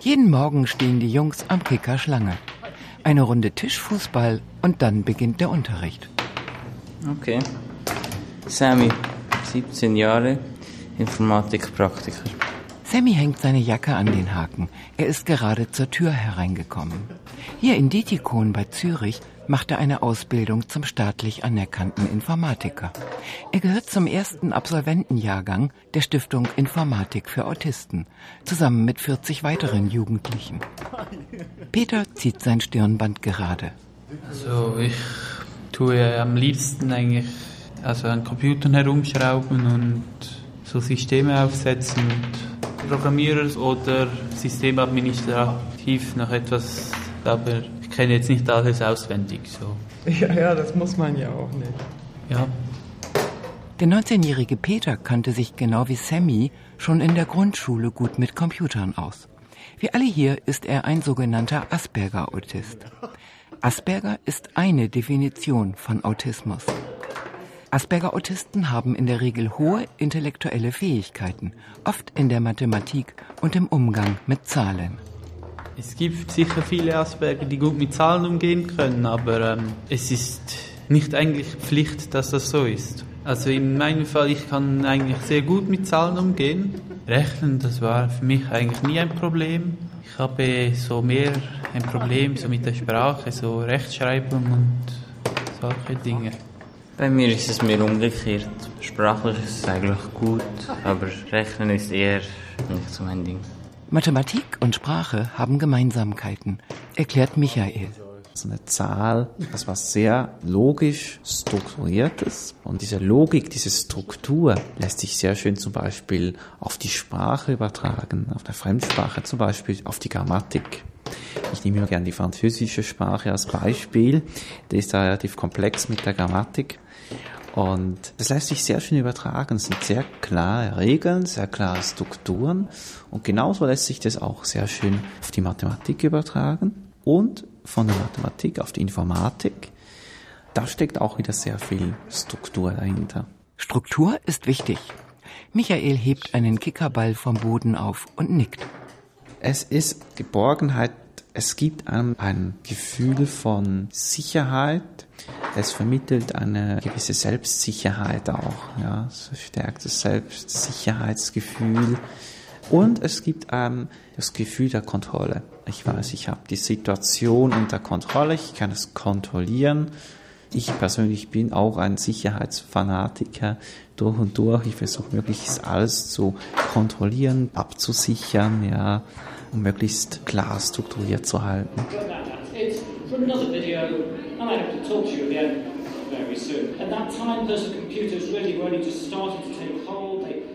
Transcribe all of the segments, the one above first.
Jeden Morgen stehen die Jungs am Kicker Schlange. Eine Runde Tischfußball und dann beginnt der Unterricht. Okay. Sammy, 17 Jahre, Informatikpraktiker. Sammy hängt seine Jacke an den Haken. Er ist gerade zur Tür hereingekommen. Hier in Dietikon bei Zürich macht er eine Ausbildung zum staatlich anerkannten Informatiker. Er gehört zum ersten Absolventenjahrgang der Stiftung Informatik für Autisten, zusammen mit 40 weiteren Jugendlichen. Peter zieht sein Stirnband gerade. Also ich tue am liebsten eigentlich also an Computern herumschrauben und so Systeme aufsetzen und Programmierer oder Systemadministrativ noch etwas, aber kenne jetzt nicht alles auswendig. So. Ja, ja, das muss man ja auch nicht. Ja. Der 19-jährige Peter kannte sich genau wie Sammy schon in der Grundschule gut mit Computern aus. Wie alle hier ist er ein sogenannter Asperger-Autist. Asperger ist eine Definition von Autismus. Asperger-Autisten haben in der Regel hohe intellektuelle Fähigkeiten, oft in der Mathematik und im Umgang mit Zahlen. Es gibt sicher viele Asperger, die gut mit Zahlen umgehen können, aber ähm, es ist nicht eigentlich Pflicht, dass das so ist. Also in meinem Fall, ich kann eigentlich sehr gut mit Zahlen umgehen. Rechnen, das war für mich eigentlich nie ein Problem. Ich habe so mehr ein Problem so mit der Sprache, so Rechtschreibung und solche Dinge. Bei mir ist es mehr umgekehrt. Sprachlich ist es eigentlich gut, aber Rechnen ist eher nicht so mein Ding. Mathematik und Sprache haben Gemeinsamkeiten, erklärt Michael. So eine Zahl, das was sehr logisch strukturiert ist. Und diese Logik, diese Struktur lässt sich sehr schön zum Beispiel auf die Sprache übertragen, auf der Fremdsprache zum Beispiel, auf die Grammatik. Ich nehme immer gerne die französische Sprache als Beispiel. Die ist relativ komplex mit der Grammatik. Und das lässt sich sehr schön übertragen. Es sind sehr klare Regeln, sehr klare Strukturen. Und genauso lässt sich das auch sehr schön auf die Mathematik übertragen und von der Mathematik auf die Informatik. Da steckt auch wieder sehr viel Struktur dahinter. Struktur ist wichtig. Michael hebt einen Kickerball vom Boden auf und nickt. Es ist Geborgenheit. Es gibt einem ein Gefühl von Sicherheit. Es vermittelt eine gewisse Selbstsicherheit auch. Ja, es verstärkt das Selbstsicherheitsgefühl. Und es gibt einem das Gefühl der Kontrolle. Ich weiß, ich habe die Situation unter Kontrolle, ich kann es kontrollieren. Ich persönlich bin auch ein Sicherheitsfanatiker durch und durch. Ich versuche möglichst alles zu kontrollieren, abzusichern, ja, um möglichst klar strukturiert zu halten.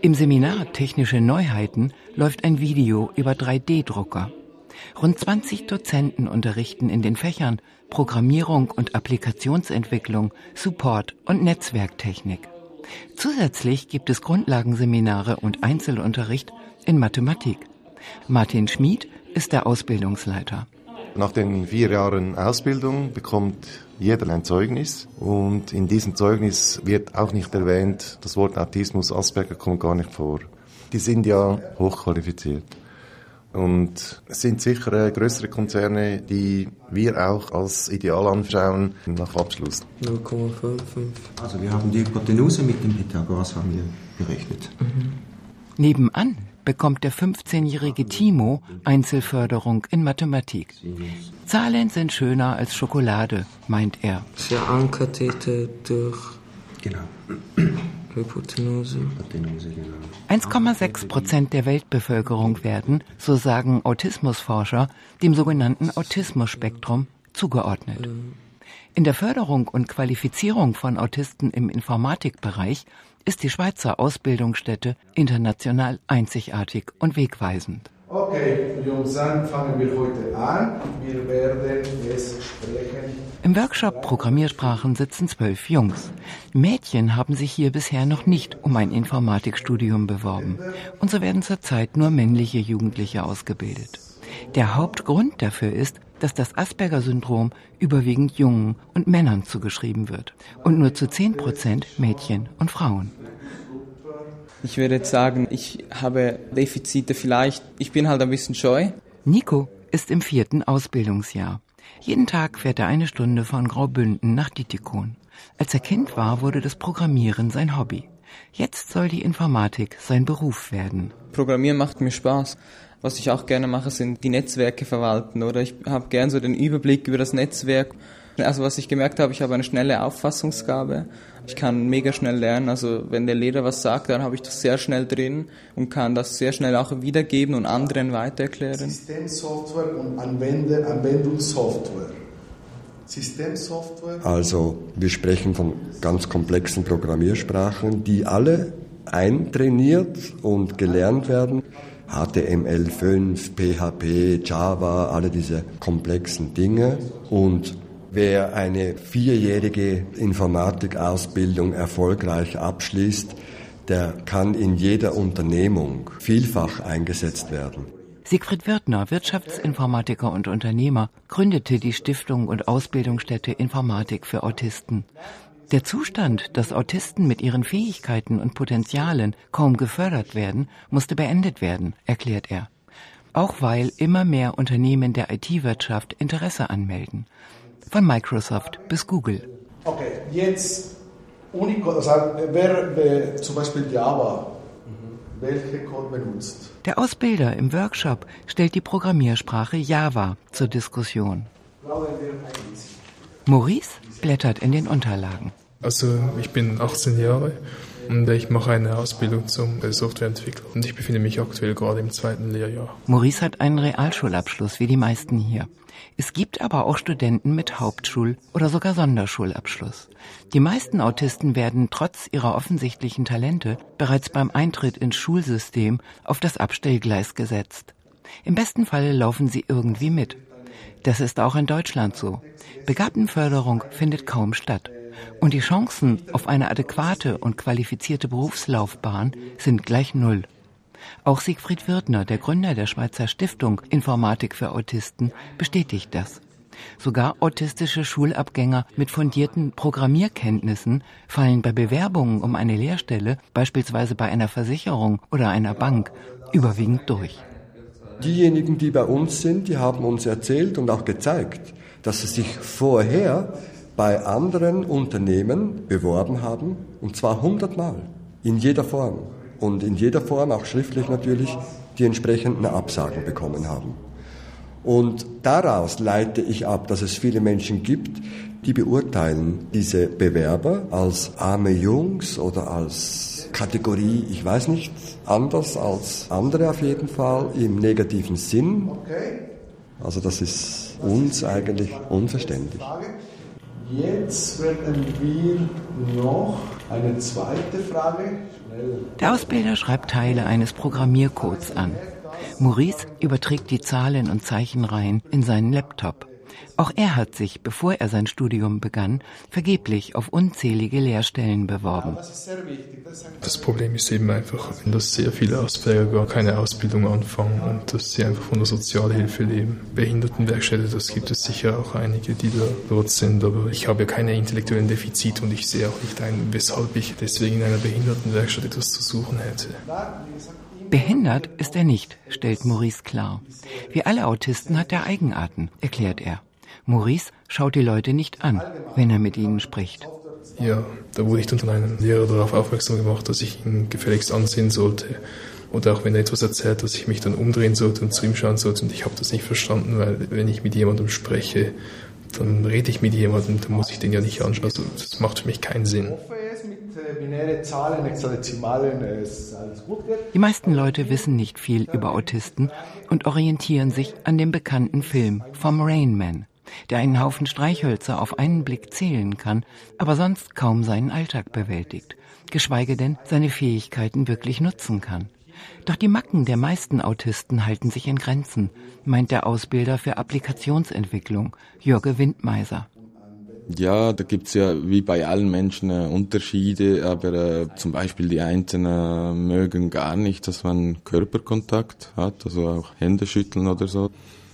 Im Seminar Technische Neuheiten läuft ein Video über 3D-Drucker. Rund 20 Dozenten unterrichten in den Fächern Programmierung und Applikationsentwicklung, Support und Netzwerktechnik. Zusätzlich gibt es Grundlagenseminare und Einzelunterricht in Mathematik. Martin Schmid ist der Ausbildungsleiter. Nach den vier Jahren Ausbildung bekommt jeder ein Zeugnis und in diesem Zeugnis wird auch nicht erwähnt, das Wort Autismus, Asperger kommt gar nicht vor. Die sind ja hochqualifiziert. Und es sind sicher äh, größere Konzerne, die wir auch als Ideal anschauen nach Abschluss. 0,55. Also wir haben die Hypotenuse mit dem Pythagoras haben wir berechnet. Mhm. Nebenan bekommt der 15-jährige Timo Einzelförderung in Mathematik. Zahlen sind schöner als Schokolade, meint er. Der Ankathete durch genau. Hypotenuse. 1,6 Prozent der Weltbevölkerung werden, so sagen Autismusforscher, dem sogenannten Autismusspektrum zugeordnet. In der Förderung und Qualifizierung von Autisten im Informatikbereich ist die Schweizer Ausbildungsstätte international einzigartig und wegweisend. Okay, Jungs, dann fangen wir heute an. Wir werden es sprechen. Im Workshop Programmiersprachen sitzen zwölf Jungs. Mädchen haben sich hier bisher noch nicht um ein Informatikstudium beworben. Und so werden zurzeit nur männliche Jugendliche ausgebildet. Der Hauptgrund dafür ist, dass das Asperger-Syndrom überwiegend Jungen und Männern zugeschrieben wird und nur zu 10 Prozent Mädchen und Frauen. Ich würde jetzt sagen, ich habe Defizite vielleicht. Ich bin halt ein bisschen scheu. Nico ist im vierten Ausbildungsjahr. Jeden Tag fährt er eine Stunde von Graubünden nach Dietikon. Als er Kind war, wurde das Programmieren sein Hobby. Jetzt soll die Informatik sein Beruf werden. Programmieren macht mir Spaß. Was ich auch gerne mache, sind die Netzwerke verwalten, oder? Ich habe gern so den Überblick über das Netzwerk. Also was ich gemerkt habe, ich habe eine schnelle Auffassungsgabe. Ich kann mega schnell lernen. Also wenn der Lehrer was sagt, dann habe ich das sehr schnell drin und kann das sehr schnell auch wiedergeben und anderen weitererklären. Systemsoftware und Anwender, Anwendungssoftware. Systemsoftware. Also wir sprechen von ganz komplexen Programmiersprachen, die alle eintrainiert und gelernt werden. HTML5, PHP, Java, alle diese komplexen Dinge. Und wer eine vierjährige Informatikausbildung erfolgreich abschließt, der kann in jeder Unternehmung vielfach eingesetzt werden. Siegfried Wirtner, Wirtschaftsinformatiker und Unternehmer, gründete die Stiftung und Ausbildungsstätte Informatik für Autisten. Der Zustand, dass Autisten mit ihren Fähigkeiten und Potenzialen kaum gefördert werden, musste beendet werden, erklärt er. Auch weil immer mehr Unternehmen der IT-Wirtschaft Interesse anmelden. Von Microsoft bis Google. Okay, jetzt Unicode, also wer zum Beispiel Java, welche Code benutzt? Der Ausbilder im Workshop stellt die Programmiersprache Java zur Diskussion. Maurice blättert in den Unterlagen. Also ich bin 18 Jahre und ich mache eine Ausbildung zum Softwareentwickler und ich befinde mich aktuell gerade im zweiten Lehrjahr. Maurice hat einen Realschulabschluss wie die meisten hier. Es gibt aber auch Studenten mit Hauptschul- oder sogar Sonderschulabschluss. Die meisten Autisten werden trotz ihrer offensichtlichen Talente bereits beim Eintritt ins Schulsystem auf das Abstellgleis gesetzt. Im besten Falle laufen sie irgendwie mit. Das ist auch in Deutschland so. Begabtenförderung findet kaum statt. Und die Chancen auf eine adäquate und qualifizierte Berufslaufbahn sind gleich null. Auch Siegfried Wirtner, der Gründer der Schweizer Stiftung Informatik für Autisten, bestätigt das. Sogar autistische Schulabgänger mit fundierten Programmierkenntnissen fallen bei Bewerbungen um eine Lehrstelle, beispielsweise bei einer Versicherung oder einer Bank, überwiegend durch. Diejenigen, die bei uns sind, die haben uns erzählt und auch gezeigt, dass sie sich vorher bei anderen Unternehmen beworben haben, und zwar hundertmal, in jeder Form. Und in jeder Form, auch schriftlich natürlich, die entsprechenden Absagen bekommen haben. Und daraus leite ich ab, dass es viele Menschen gibt, die beurteilen diese Bewerber als arme Jungs oder als Kategorie, ich weiß nicht, anders als andere auf jeden Fall, im negativen Sinn. Also das ist uns eigentlich unverständlich. Jetzt werden wir noch eine zweite Frage. Der Ausbilder schreibt Teile eines Programmiercodes an. Maurice überträgt die Zahlen und Zeichenreihen in seinen Laptop. Auch er hat sich, bevor er sein Studium begann, vergeblich auf unzählige Lehrstellen beworben. Das Problem ist eben einfach, dass sehr viele Asperger gar keine Ausbildung anfangen und dass sie einfach von der Sozialhilfe leben. Behindertenwerkstätte, das gibt es sicher auch einige, die da dort sind, aber ich habe keine intellektuellen Defizite und ich sehe auch nicht ein, weshalb ich deswegen in einer Behindertenwerkstatt etwas zu suchen hätte. Behindert ist er nicht, stellt Maurice klar. Wie alle Autisten hat er Eigenarten, erklärt er. Maurice schaut die Leute nicht an, wenn er mit ihnen spricht. Ja, da wurde ich dann von einem Lehrer darauf aufmerksam gemacht, dass ich ihn gefälligst ansehen sollte. Oder auch wenn er etwas erzählt, dass ich mich dann umdrehen sollte und zu ihm schauen sollte. Und ich habe das nicht verstanden, weil wenn ich mit jemandem spreche, dann rede ich mit jemandem, dann muss ich den ja nicht anschauen. Also das macht für mich keinen Sinn. Die meisten Leute wissen nicht viel über Autisten und orientieren sich an dem bekannten Film vom Rain Man, der einen Haufen Streichhölzer auf einen Blick zählen kann, aber sonst kaum seinen Alltag bewältigt, geschweige denn seine Fähigkeiten wirklich nutzen kann. Doch die Macken der meisten Autisten halten sich in Grenzen, meint der Ausbilder für Applikationsentwicklung, Jürge Windmeiser. Ja, da gibt's ja wie bei allen Menschen äh, Unterschiede, aber äh, zum Beispiel die einen äh, mögen gar nicht, dass man Körperkontakt hat, also auch Hände schütteln oder so.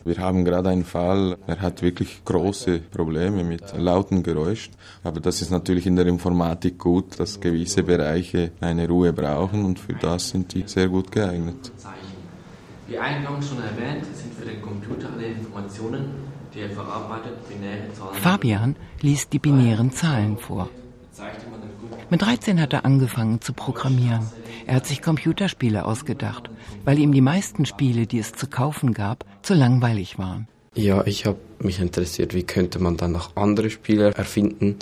Wir haben gerade einen Fall, er hat wirklich große Probleme mit lauten Geräuschen. Aber das ist natürlich in der Informatik gut, dass gewisse Bereiche eine Ruhe brauchen und für das sind die sehr gut geeignet. Wie eingangs schon erwähnt, sind für den Computer alle Informationen, die er verarbeitet, binäre Zahlen. Fabian liest die binären Zahlen vor. Mit 13 hat er angefangen zu programmieren. Er hat sich Computerspiele ausgedacht, weil ihm die meisten Spiele, die es zu kaufen gab, zu langweilig waren. Ja, ich habe mich interessiert, wie könnte man dann noch andere Spiele erfinden.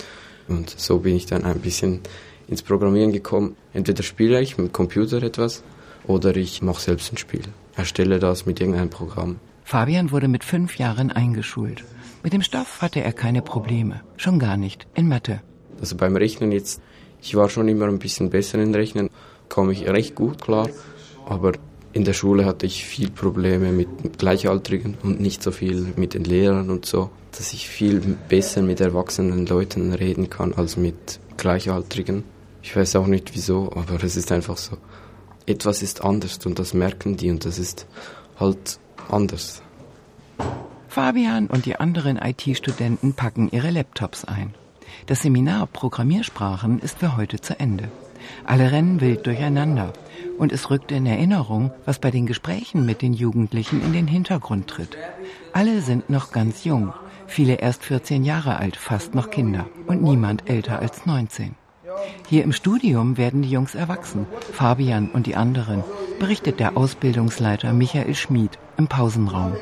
Und so bin ich dann ein bisschen ins Programmieren gekommen. Entweder spiele ich mit Computer etwas oder ich mache selbst ein Spiel. Erstelle das mit irgendeinem Programm. Fabian wurde mit fünf Jahren eingeschult. Mit dem Stoff hatte er keine Probleme, schon gar nicht in Mathe. Also beim Rechnen jetzt, ich war schon immer ein bisschen besser in Rechnen, komme ich recht gut klar, aber in der Schule hatte ich viel Probleme mit Gleichaltrigen und nicht so viel mit den Lehrern und so, dass ich viel besser mit erwachsenen Leuten reden kann als mit Gleichaltrigen. Ich weiß auch nicht wieso, aber es ist einfach so. Etwas ist anders und das merken die und das ist halt anders. Fabian und die anderen IT-Studenten packen ihre Laptops ein. Das Seminar Programmiersprachen ist für heute zu Ende. Alle rennen wild durcheinander und es rückt in Erinnerung, was bei den Gesprächen mit den Jugendlichen in den Hintergrund tritt. Alle sind noch ganz jung, viele erst 14 Jahre alt, fast noch Kinder und niemand älter als 19. Hier im Studium werden die Jungs erwachsen, Fabian und die anderen, berichtet der Ausbildungsleiter Michael Schmid im Pausenraum.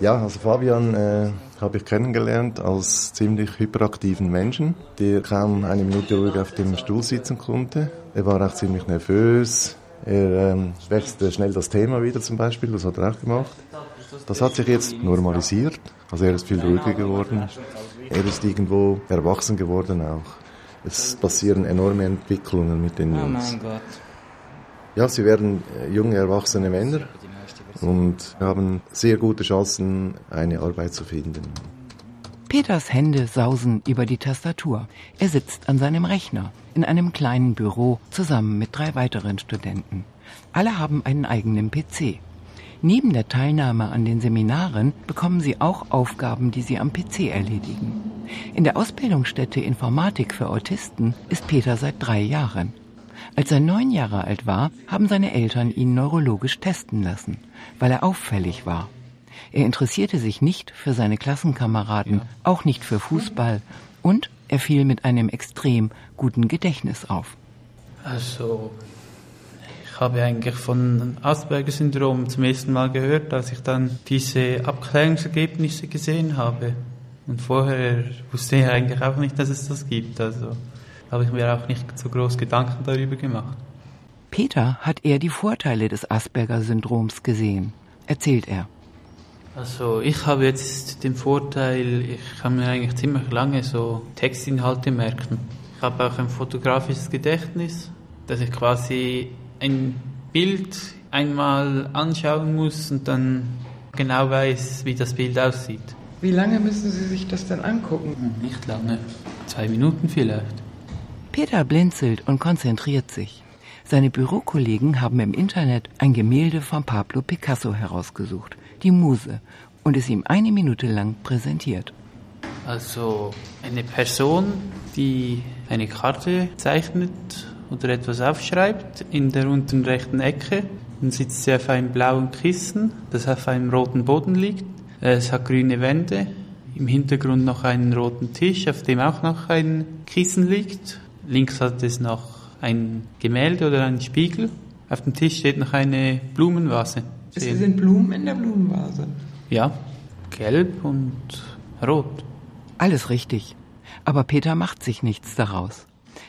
Ja, also Fabian äh, habe ich kennengelernt als ziemlich hyperaktiven Menschen, der kaum eine Minute ruhig auf dem Stuhl sitzen konnte. Er war auch ziemlich nervös. Er ähm, wechselte schnell das Thema wieder zum Beispiel, das hat er auch gemacht. Das hat sich jetzt normalisiert. Also er ist viel ruhiger geworden. Er ist irgendwo erwachsen geworden auch. Es passieren enorme Entwicklungen mit den Jungs. Oh mein Gott. Ja, sie werden äh, junge, erwachsene Männer und haben sehr gute Chancen, eine Arbeit zu finden. Peters Hände sausen über die Tastatur. Er sitzt an seinem Rechner in einem kleinen Büro zusammen mit drei weiteren Studenten. Alle haben einen eigenen PC. Neben der Teilnahme an den Seminaren bekommen sie auch Aufgaben, die sie am PC erledigen. In der Ausbildungsstätte Informatik für Autisten ist Peter seit drei Jahren. Als er neun Jahre alt war, haben seine Eltern ihn neurologisch testen lassen, weil er auffällig war. Er interessierte sich nicht für seine Klassenkameraden, auch nicht für Fußball und er fiel mit einem extrem guten Gedächtnis auf. Also, ich habe eigentlich von Asperger-Syndrom zum ersten Mal gehört, als ich dann diese Abklärungsergebnisse gesehen habe. Und vorher wusste ich eigentlich auch nicht, dass es das gibt. Also habe ich mir auch nicht so groß Gedanken darüber gemacht. Peter hat eher die Vorteile des Asperger-Syndroms gesehen, erzählt er. Also ich habe jetzt den Vorteil, ich kann mir eigentlich ziemlich lange so Textinhalte merken. Ich habe auch ein fotografisches Gedächtnis, dass ich quasi ein Bild einmal anschauen muss und dann genau weiß, wie das Bild aussieht. Wie lange müssen Sie sich das denn angucken? Nicht lange, zwei Minuten vielleicht. Peter blinzelt und konzentriert sich. Seine Bürokollegen haben im Internet ein Gemälde von Pablo Picasso herausgesucht, die Muse, und es ihm eine Minute lang präsentiert. Also eine Person, die eine Karte zeichnet oder etwas aufschreibt in der unteren rechten Ecke. Dann sitzt sie auf einem blauen Kissen, das auf einem roten Boden liegt. Es hat grüne Wände, im Hintergrund noch einen roten Tisch, auf dem auch noch ein Kissen liegt. Links hat es noch ein Gemälde oder einen Spiegel. Auf dem Tisch steht noch eine Blumenvase. Es sind Blumen in der Blumenvase. Ja, gelb und rot. Alles richtig. Aber Peter macht sich nichts daraus.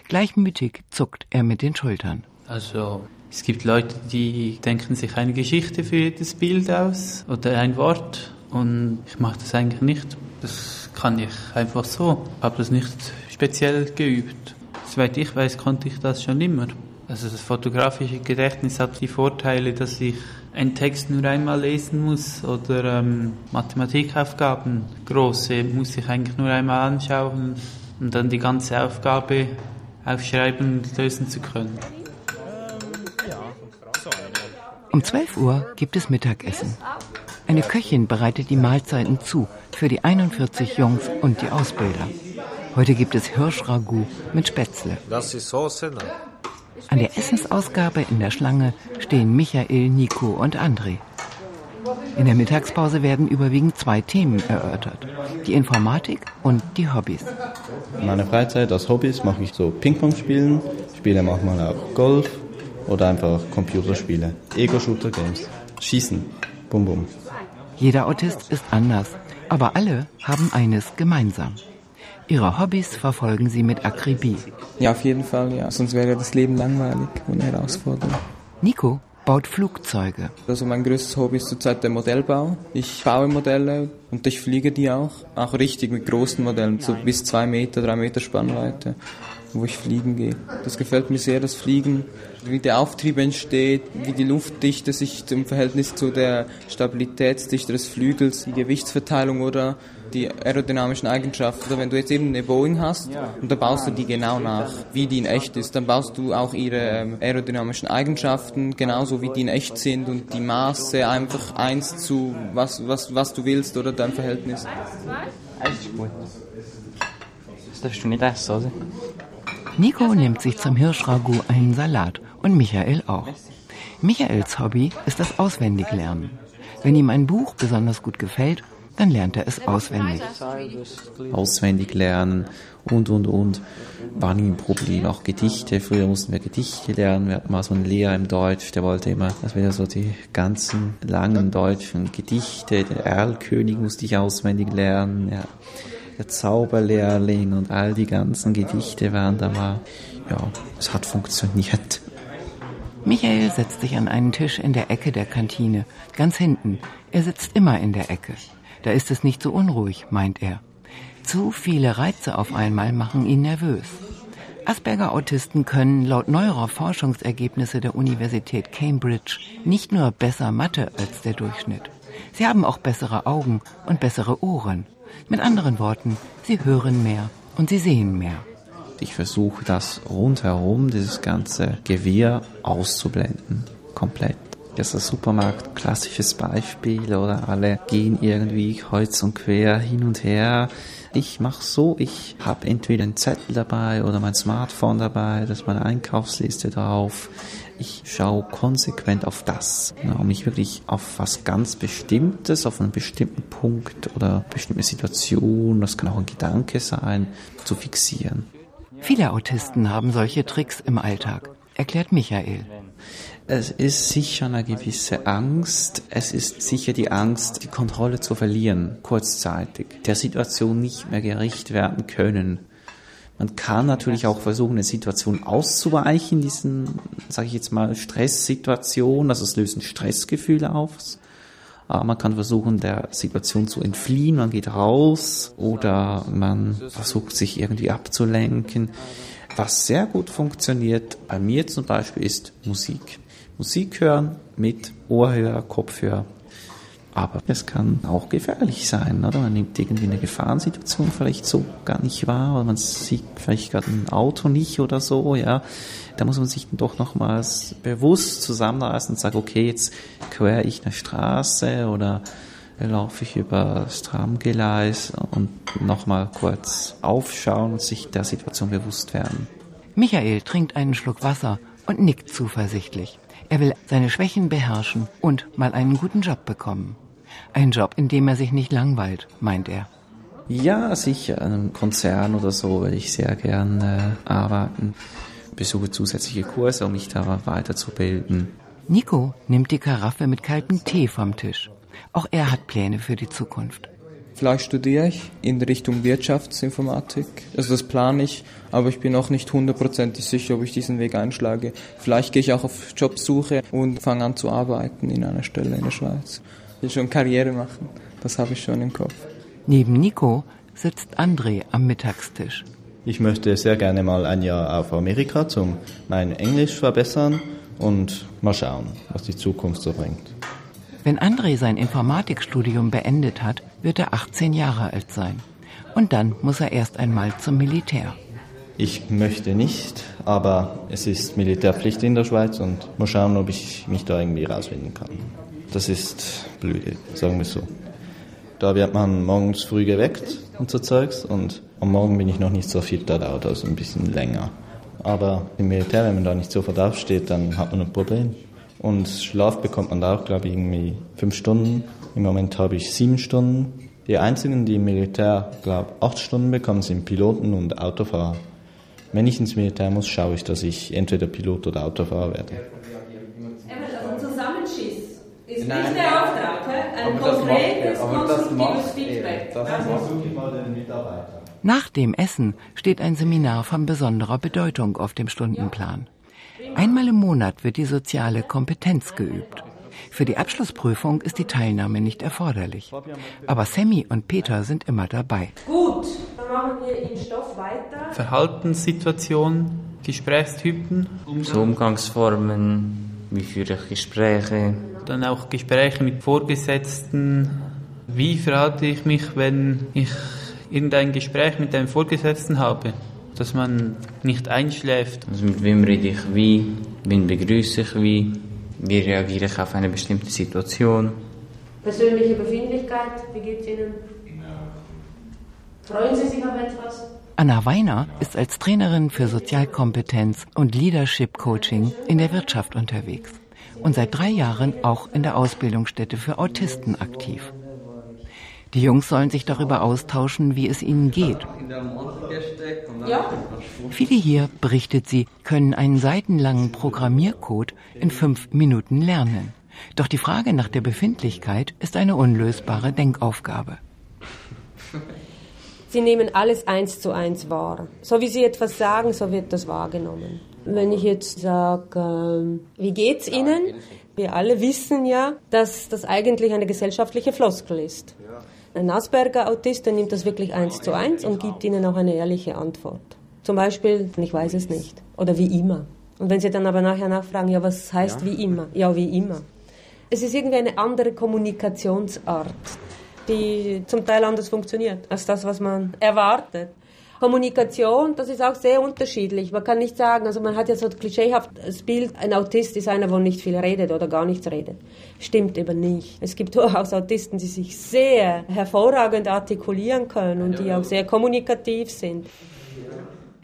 Gleichmütig zuckt er mit den Schultern. Also, es gibt Leute, die denken sich eine Geschichte für jedes Bild aus oder ein Wort und ich mache das eigentlich nicht. Das kann ich einfach so. Ich habe das nicht speziell geübt. Soweit ich weiß, konnte ich das schon immer. Also das fotografische Gedächtnis hat die Vorteile, dass ich einen Text nur einmal lesen muss oder ähm, Mathematikaufgaben, große, muss ich eigentlich nur einmal anschauen und dann die ganze Aufgabe aufschreiben und lösen zu können. Um 12 Uhr gibt es Mittagessen. Eine Köchin bereitet die Mahlzeiten zu für die 41 Jungs und die Ausbilder. Heute gibt es Hirschragout mit Spätzle. Das ist Soße. An der Essensausgabe in der Schlange stehen Michael, Nico und André. In der Mittagspause werden überwiegend zwei Themen erörtert. Die Informatik und die Hobbys. In meiner Freizeit als Hobbys mache ich so Ping-Pong spielen, spiele manchmal auch Golf oder einfach Computerspiele. Ego-Shooter-Games. Schießen. Bum bum. Jeder Autist ist anders, aber alle haben eines gemeinsam. Ihre Hobbys verfolgen sie mit Akribie. Ja, auf jeden Fall, ja. Sonst wäre das Leben langweilig und herausfordernd. Nico baut Flugzeuge. Also mein größtes Hobby ist zurzeit der Modellbau. Ich baue Modelle und ich fliege die auch. Auch richtig mit großen Modellen, so bis zwei Meter, drei Meter Spannweite, wo ich fliegen gehe. Das gefällt mir sehr, das Fliegen. Wie der Auftrieb entsteht, wie die Luftdichte sich im Verhältnis zu der Stabilitätsdichte des Flügels, die Gewichtsverteilung oder die aerodynamischen Eigenschaften. Oder wenn du jetzt eben eine Boeing hast und da baust du die genau nach, wie die in echt ist, dann baust du auch ihre ähm, aerodynamischen Eigenschaften genauso wie die in echt sind und die Maße einfach eins zu was, was, was du willst oder dein Verhältnis. Das ist gut. Das darfst du nicht essen, oder? Nico nimmt sich zum Hirschragout einen Salat und Michael auch. Michaels Hobby ist das Auswendiglernen. Wenn ihm ein Buch besonders gut gefällt, dann lernt er es auswendig. Auswendig lernen und, und, und. War nie ein Problem. Auch Gedichte. Früher mussten wir Gedichte lernen. Wir hatten mal so einen Lehrer im Deutsch, der wollte immer, dass wir so die ganzen langen deutschen Gedichte, der Erlkönig musste ich auswendig lernen, ja. Der Zauberlehrling und all die ganzen Gedichte waren da mal, ja, es hat funktioniert. Michael setzt sich an einen Tisch in der Ecke der Kantine, ganz hinten. Er sitzt immer in der Ecke. Da ist es nicht so unruhig, meint er. Zu viele Reize auf einmal machen ihn nervös. Asperger-Autisten können laut neuerer Forschungsergebnisse der Universität Cambridge nicht nur besser Mathe als der Durchschnitt. Sie haben auch bessere Augen und bessere Ohren. Mit anderen Worten, sie hören mehr und sie sehen mehr. Ich versuche das rundherum, dieses ganze Gewirr auszublenden. Komplett. Das ist ein Supermarkt, klassisches Beispiel, oder alle gehen irgendwie kreuz und quer hin und her. Ich mache so, ich habe entweder einen Zettel dabei oder mein Smartphone dabei, da ist meine Einkaufsliste drauf. Ich schaue konsequent auf das, um mich wirklich auf was ganz Bestimmtes, auf einen bestimmten Punkt oder bestimmte Situation, das kann auch ein Gedanke sein, zu fixieren. Viele Autisten haben solche Tricks im Alltag, erklärt Michael. Es ist sicher eine gewisse Angst. Es ist sicher die Angst, die Kontrolle zu verlieren, kurzzeitig, der Situation nicht mehr gerecht werden können. Man kann natürlich auch versuchen, eine Situation auszuweichen, diesen, sage ich jetzt mal, Stresssituation. Also es lösen Stressgefühle aus. Aber man kann versuchen, der Situation zu entfliehen. Man geht raus oder man versucht, sich irgendwie abzulenken. Was sehr gut funktioniert, bei mir zum Beispiel, ist Musik. Musik hören mit Ohrhörer, Kopfhörer. Aber es kann auch gefährlich sein, oder? Man nimmt irgendwie eine Gefahrensituation vielleicht so gar nicht wahr, oder man sieht vielleicht gerade ein Auto nicht oder so, ja. Da muss man sich dann doch nochmals bewusst zusammenreißen und sagen, okay, jetzt quer ich eine Straße oder laufe ich über das Tramgeleis und nochmal kurz aufschauen und sich der Situation bewusst werden. Michael trinkt einen Schluck Wasser und nickt zuversichtlich. Er will seine Schwächen beherrschen und mal einen guten Job bekommen. Ein Job, in dem er sich nicht langweilt, meint er. Ja, sicher. In einem Konzern oder so würde ich sehr gern äh, arbeiten. Besuche zusätzliche Kurse, um mich da weiterzubilden. Nico nimmt die Karaffe mit kaltem Tee vom Tisch. Auch er hat Pläne für die Zukunft. Vielleicht studiere ich in Richtung Wirtschaftsinformatik. Also das plane ich, aber ich bin noch nicht hundertprozentig sicher, ob ich diesen Weg einschlage. Vielleicht gehe ich auch auf Jobsuche und fange an zu arbeiten in einer Stelle in der Schweiz. Ich will schon Karriere machen. Das habe ich schon im Kopf. Neben Nico sitzt André am Mittagstisch. Ich möchte sehr gerne mal ein Jahr auf Amerika, um mein Englisch verbessern und mal schauen, was die Zukunft so bringt. Wenn André sein Informatikstudium beendet hat, wird er 18 Jahre alt sein. Und dann muss er erst einmal zum Militär. Ich möchte nicht, aber es ist Militärpflicht in der Schweiz und mal schauen, ob ich mich da irgendwie rausfinden kann. Das ist blöde, sagen wir so. Da wird man morgens früh geweckt und so Zeugs und am Morgen bin ich noch nicht so fit, da dauert das ein bisschen länger. Aber im Militär, wenn man da nicht sofort aufsteht, dann hat man ein Problem. Und Schlaf bekommt man da auch, glaube ich, irgendwie fünf Stunden. Im Moment habe ich sieben Stunden. Die einzigen, die im Militär, glaube ich, acht Stunden bekommen, sind Piloten und Autofahrer. Wenn ich ins Militär muss, schaue ich, dass ich entweder Pilot oder Autofahrer werde. Also Zusammenschiss ist nicht der Auftrag, ein konkretes, konstruktives Feedback. Das versuche ich mal den Mitarbeitern. Nach dem Essen steht ein Seminar von besonderer Bedeutung auf dem Stundenplan. Einmal im Monat wird die soziale Kompetenz geübt. Für die Abschlussprüfung ist die Teilnahme nicht erforderlich. Aber Sammy und Peter sind immer dabei. Gut, dann machen wir im Stoff weiter. Verhaltenssituationen, Gesprächstypen. So Umgangsformen, wie führe ich Gespräche. Dann auch Gespräche mit Vorgesetzten. Wie verhalte ich mich, wenn ich irgendein Gespräch mit einem Vorgesetzten habe? Dass man nicht einschläft. Also mit wem rede ich wie, wen begrüße ich wie, wie reagiere ich auf eine bestimmte Situation. Persönliche Befindlichkeit, wie geht's Ihnen? Freuen Sie sich auf etwas? Anna Weiner ist als Trainerin für Sozialkompetenz und Leadership Coaching in der Wirtschaft unterwegs und seit drei Jahren auch in der Ausbildungsstätte für Autisten aktiv. Die Jungs sollen sich darüber austauschen, wie es ihnen geht. Ja. Viele hier, berichtet sie, können einen seitenlangen Programmiercode in fünf Minuten lernen. Doch die Frage nach der Befindlichkeit ist eine unlösbare Denkaufgabe. Sie nehmen alles eins zu eins wahr. So wie Sie etwas sagen, so wird das wahrgenommen. Wenn ich jetzt sage, ähm, wie geht's Ihnen? Wir alle wissen ja, dass das eigentlich eine gesellschaftliche Floskel ist. Ein Asperger-Autist, der nimmt das wirklich eins zu eins und gibt Ihnen auch eine ehrliche Antwort. Zum Beispiel, ich weiß es nicht. Oder wie immer. Und wenn Sie dann aber nachher nachfragen, ja, was heißt wie immer? Ja, wie immer. Es ist irgendwie eine andere Kommunikationsart, die zum Teil anders funktioniert als das, was man erwartet. Kommunikation, das ist auch sehr unterschiedlich. Man kann nicht sagen, also man hat ja so ein klischeehaftes Bild, ein Autist ist einer, der nicht viel redet oder gar nichts redet. Stimmt eben nicht. Es gibt durchaus Autisten, die sich sehr hervorragend artikulieren können und die auch sehr kommunikativ sind.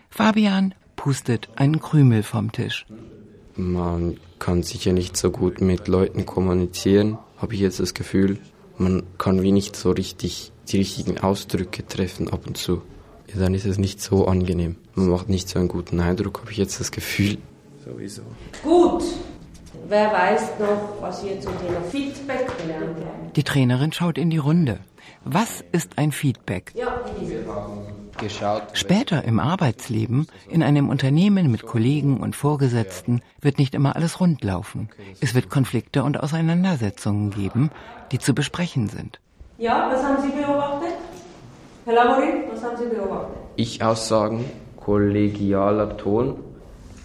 Fabian pustet einen Krümel vom Tisch. Man kann sicher nicht so gut mit Leuten kommunizieren, habe ich jetzt das Gefühl. Man kann wie nicht so richtig die richtigen Ausdrücke treffen ab und zu. Dann ist es nicht so angenehm. Man macht nicht so einen guten Eindruck, habe ich jetzt das Gefühl. Sowieso. Gut. Wer weiß noch, was wir zum Thema Feedback gelernt haben? Die Trainerin schaut in die Runde. Was ist ein Feedback? Ja, Geschaut. Später im Arbeitsleben, in einem Unternehmen mit Kollegen und Vorgesetzten, wird nicht immer alles rund laufen. Es wird Konflikte und Auseinandersetzungen geben, die zu besprechen sind. Ja, was haben Sie beobachtet? Herr Lamorin, was haben Sie beobachtet? Ich Aussagen, kollegialer Ton.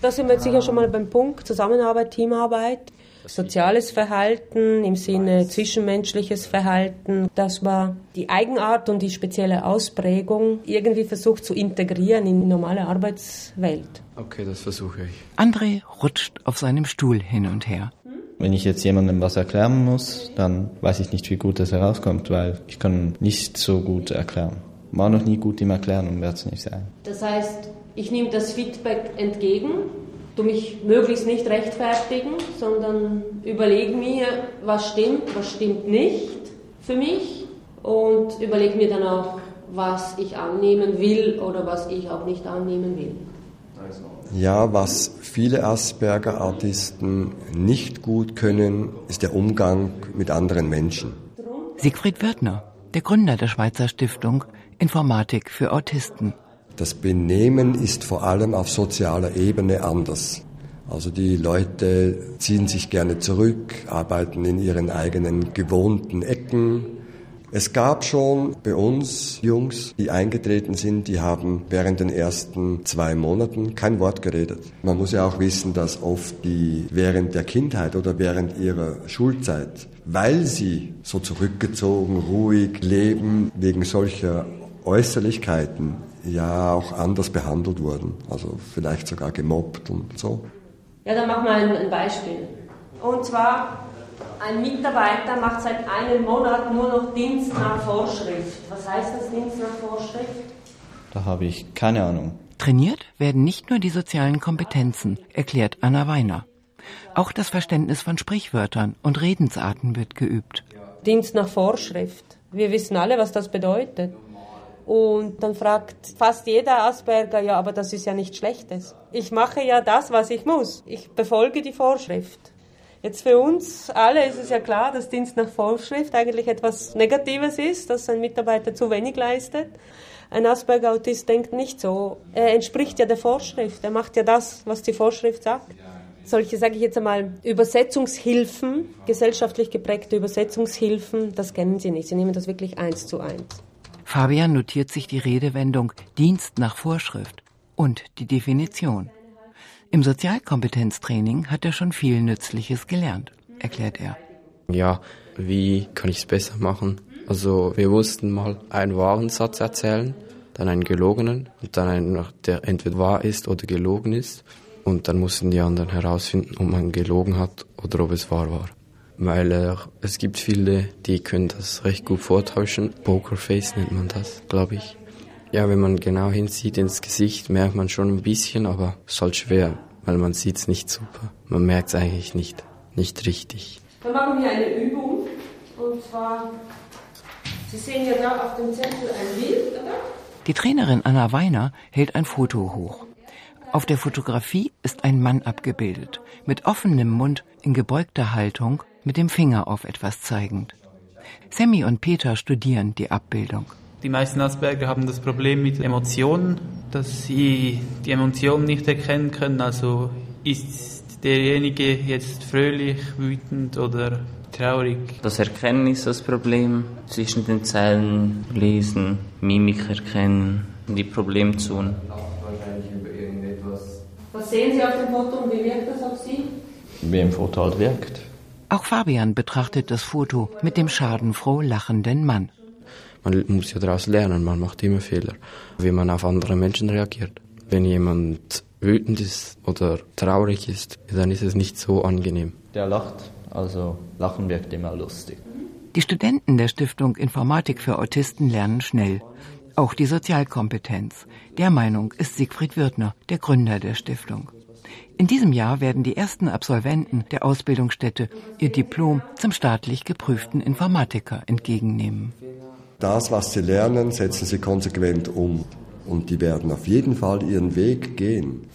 Da sind wir jetzt sicher schon mal beim Punkt Zusammenarbeit, Teamarbeit. Soziales Verhalten im Sinne zwischenmenschliches Verhalten, dass man die Eigenart und die spezielle Ausprägung irgendwie versucht zu integrieren in die normale Arbeitswelt. Okay, das versuche ich. André rutscht auf seinem Stuhl hin und her. Wenn ich jetzt jemandem was erklären muss, dann weiß ich nicht, wie gut das herauskommt, weil ich kann nicht so gut erklären. War noch nie gut im Erklären und werde es nicht sein. Das heißt, ich nehme das Feedback entgegen, tu mich möglichst nicht rechtfertigen, sondern überlege mir, was stimmt, was stimmt nicht für mich und überlege mir dann auch, was ich annehmen will oder was ich auch nicht annehmen will. Ja, was viele Asperger-Artisten nicht gut können, ist der Umgang mit anderen Menschen. Siegfried Wirtner, der Gründer der Schweizer Stiftung Informatik für Autisten. Das Benehmen ist vor allem auf sozialer Ebene anders. Also die Leute ziehen sich gerne zurück, arbeiten in ihren eigenen gewohnten Ecken. Es gab schon bei uns Jungs, die eingetreten sind, die haben während den ersten zwei Monaten kein Wort geredet. Man muss ja auch wissen, dass oft die während der Kindheit oder während ihrer Schulzeit, weil sie so zurückgezogen, ruhig leben, wegen solcher Äußerlichkeiten ja auch anders behandelt wurden. Also vielleicht sogar gemobbt und so. Ja, dann mach mal ein, ein Beispiel. Und zwar, Ein Mitarbeiter macht seit einem Monat nur noch Dienst nach Vorschrift. Was heißt das Dienst nach Vorschrift? Da habe ich keine Ahnung. Trainiert werden nicht nur die sozialen Kompetenzen, erklärt Anna Weiner. Auch das Verständnis von Sprichwörtern und Redensarten wird geübt. Dienst nach Vorschrift. Wir wissen alle, was das bedeutet. Und dann fragt fast jeder Asperger, ja, aber das ist ja nichts Schlechtes. Ich mache ja das, was ich muss. Ich befolge die Vorschrift. Jetzt für uns alle ist es ja klar, dass Dienst nach Vorschrift eigentlich etwas Negatives ist, dass ein Mitarbeiter zu wenig leistet. Ein Asperger-Autist denkt nicht so. Er entspricht ja der Vorschrift. Er macht ja das, was die Vorschrift sagt. Solche, sage ich jetzt einmal, Übersetzungshilfen, gesellschaftlich geprägte Übersetzungshilfen, das kennen Sie nicht. Sie nehmen das wirklich eins zu eins. Fabian notiert sich die Redewendung Dienst nach Vorschrift und die Definition. Im Sozialkompetenztraining hat er schon viel Nützliches gelernt, erklärt er. Ja, wie kann ich es besser machen? Also wir mussten mal einen wahren Satz erzählen, dann einen gelogenen und dann einen, der entweder wahr ist oder gelogen ist. Und dann mussten die anderen herausfinden, ob man gelogen hat oder ob es wahr war. Weil äh, es gibt viele, die können das recht gut vortäuschen. Pokerface nennt man das, glaube ich. Ja, wenn man genau hinsieht ins Gesicht, merkt man schon ein bisschen, aber es ist halt schwer, weil man sieht es nicht super. Man merkt es eigentlich nicht, nicht richtig. Dann machen wir eine Übung. Und zwar, Sie sehen ja da auf dem Zettel ein Bild, oder? Die Trainerin Anna Weiner hält ein Foto hoch. Auf der Fotografie ist ein Mann abgebildet, mit offenem Mund, in gebeugter Haltung, mit dem Finger auf etwas zeigend. Sammy und Peter studieren die Abbildung. Die meisten Asperger haben das Problem mit Emotionen, dass sie die Emotionen nicht erkennen können. Also ist derjenige jetzt fröhlich, wütend oder traurig. Das Erkennen ist das Problem. Zwischen den Zeilen lesen, Mimik erkennen, die Problemzonen. Was sehen Sie auf dem Foto und wie wirkt das auf Sie? Wie im Foto halt wirkt. Auch Fabian betrachtet das Foto mit dem schadenfroh lachenden Mann. Man muss ja daraus lernen, man macht immer Fehler, wie man auf andere Menschen reagiert. Wenn jemand wütend ist oder traurig ist, dann ist es nicht so angenehm. Der lacht, also Lachen wirkt immer lustig. Die Studenten der Stiftung Informatik für Autisten lernen schnell. Auch die Sozialkompetenz. Der Meinung ist Siegfried Wirtner, der Gründer der Stiftung. In diesem Jahr werden die ersten Absolventen der Ausbildungsstätte ihr Diplom zum staatlich geprüften Informatiker entgegennehmen. Das, was sie lernen, setzen sie konsequent um. Und die werden auf jeden Fall ihren Weg gehen.